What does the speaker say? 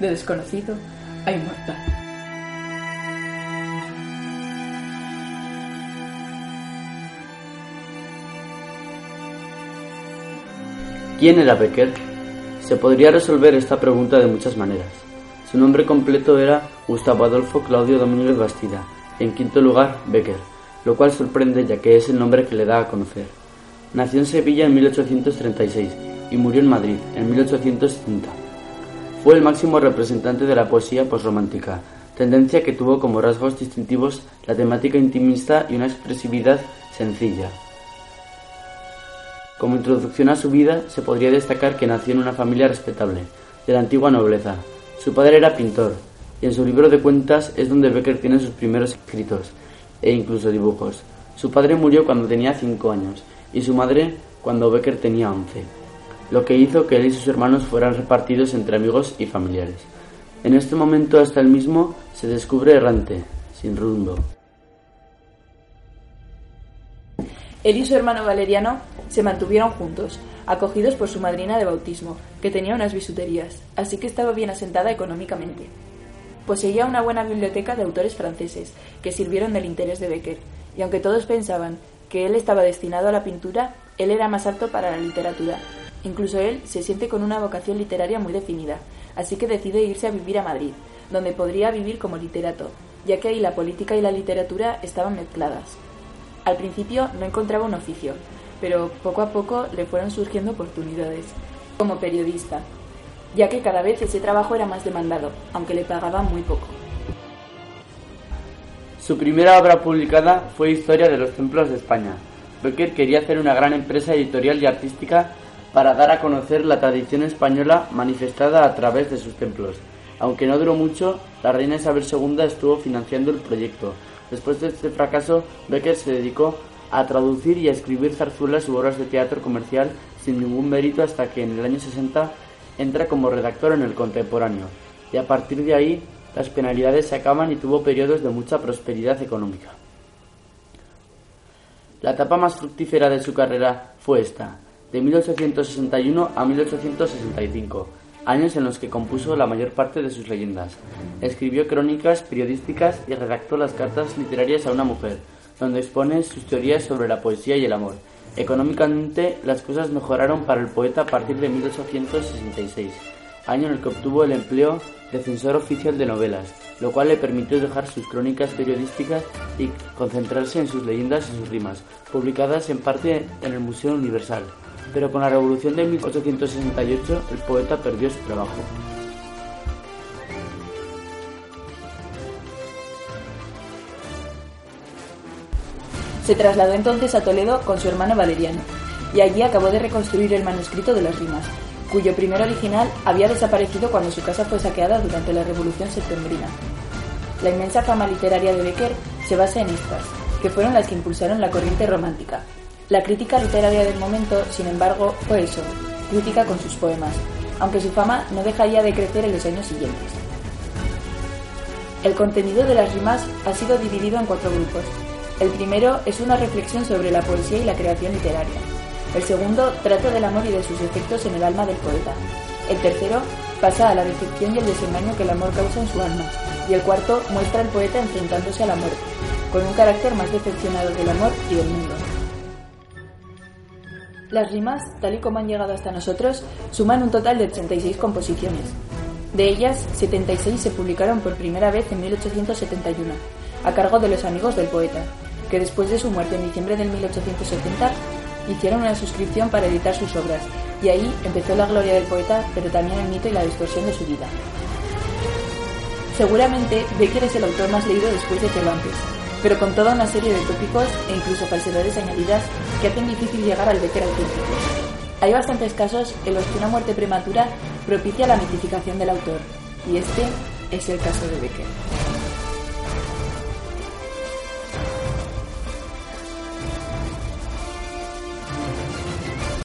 de desconocido a inmortal. ¿Quién era Becker? Se podría resolver esta pregunta de muchas maneras. Su nombre completo era Gustavo Adolfo Claudio Domínguez Bastida, en quinto lugar Becker, lo cual sorprende ya que es el nombre que le da a conocer. Nació en Sevilla en 1836 y murió en Madrid en 1870. Fue el máximo representante de la poesía posromántica, tendencia que tuvo como rasgos distintivos la temática intimista y una expresividad sencilla. Como introducción a su vida, se podría destacar que nació en una familia respetable, de la antigua nobleza. Su padre era pintor, y en su libro de cuentas es donde Becker tiene sus primeros escritos, e incluso dibujos. Su padre murió cuando tenía 5 años, y su madre cuando Becker tenía 11, lo que hizo que él y sus hermanos fueran repartidos entre amigos y familiares. En este momento hasta él mismo se descubre errante, sin rumbo. Él y su hermano Valeriano se mantuvieron juntos, acogidos por su madrina de bautismo, que tenía unas bisuterías, así que estaba bien asentada económicamente. Poseía una buena biblioteca de autores franceses, que sirvieron del interés de Becker, y aunque todos pensaban que él estaba destinado a la pintura, él era más apto para la literatura. Incluso él se siente con una vocación literaria muy definida, así que decide irse a vivir a Madrid, donde podría vivir como literato, ya que ahí la política y la literatura estaban mezcladas. Al principio no encontraba un oficio, pero poco a poco le fueron surgiendo oportunidades, como periodista, ya que cada vez ese trabajo era más demandado, aunque le pagaban muy poco. Su primera obra publicada fue Historia de los Templos de España. Becker quería hacer una gran empresa editorial y artística para dar a conocer la tradición española manifestada a través de sus templos. Aunque no duró mucho, la reina Isabel II estuvo financiando el proyecto, Después de este fracaso, Becker se dedicó a traducir y a escribir zarzuelas u obras de teatro comercial sin ningún mérito hasta que en el año 60 entra como redactor en el Contemporáneo. Y a partir de ahí, las penalidades se acaban y tuvo periodos de mucha prosperidad económica. La etapa más fructífera de su carrera fue esta, de 1861 a 1865 años en los que compuso la mayor parte de sus leyendas. Escribió crónicas periodísticas y redactó las cartas literarias a una mujer, donde expone sus teorías sobre la poesía y el amor. Económicamente, las cosas mejoraron para el poeta a partir de 1866, año en el que obtuvo el empleo de censor oficial de novelas, lo cual le permitió dejar sus crónicas periodísticas y concentrarse en sus leyendas y sus rimas, publicadas en parte en el Museo Universal pero con la revolución de 1868 el poeta perdió su trabajo. Se trasladó entonces a Toledo con su hermano Valeriano, y allí acabó de reconstruir el manuscrito de las rimas, cuyo primer original había desaparecido cuando su casa fue saqueada durante la Revolución Septembrina. La inmensa fama literaria de Becker se basa en estas, que fueron las que impulsaron la corriente romántica, la crítica literaria del momento, sin embargo, fue eso, crítica con sus poemas, aunque su fama no dejaría de crecer en los años siguientes. El contenido de las rimas ha sido dividido en cuatro grupos. El primero es una reflexión sobre la poesía y la creación literaria. El segundo trata del amor y de sus efectos en el alma del poeta. El tercero pasa a la decepción y el desengaño que el amor causa en su alma. Y el cuarto muestra al poeta enfrentándose a la muerte, con un carácter más decepcionado del amor y del mundo. Las rimas, tal y como han llegado hasta nosotros, suman un total de 86 composiciones. De ellas, 76 se publicaron por primera vez en 1871, a cargo de los amigos del poeta, que después de su muerte en diciembre de 1870 hicieron una suscripción para editar sus obras, y ahí empezó la gloria del poeta, pero también el mito y la distorsión de su vida. Seguramente Becker es el autor más leído después de Cervantes, pero con toda una serie de tópicos e incluso falsedades añadidas que hacen difícil llegar al Becker auténtico. Hay bastantes casos en los que una muerte prematura propicia la mitificación del autor, y este es el caso de Becker.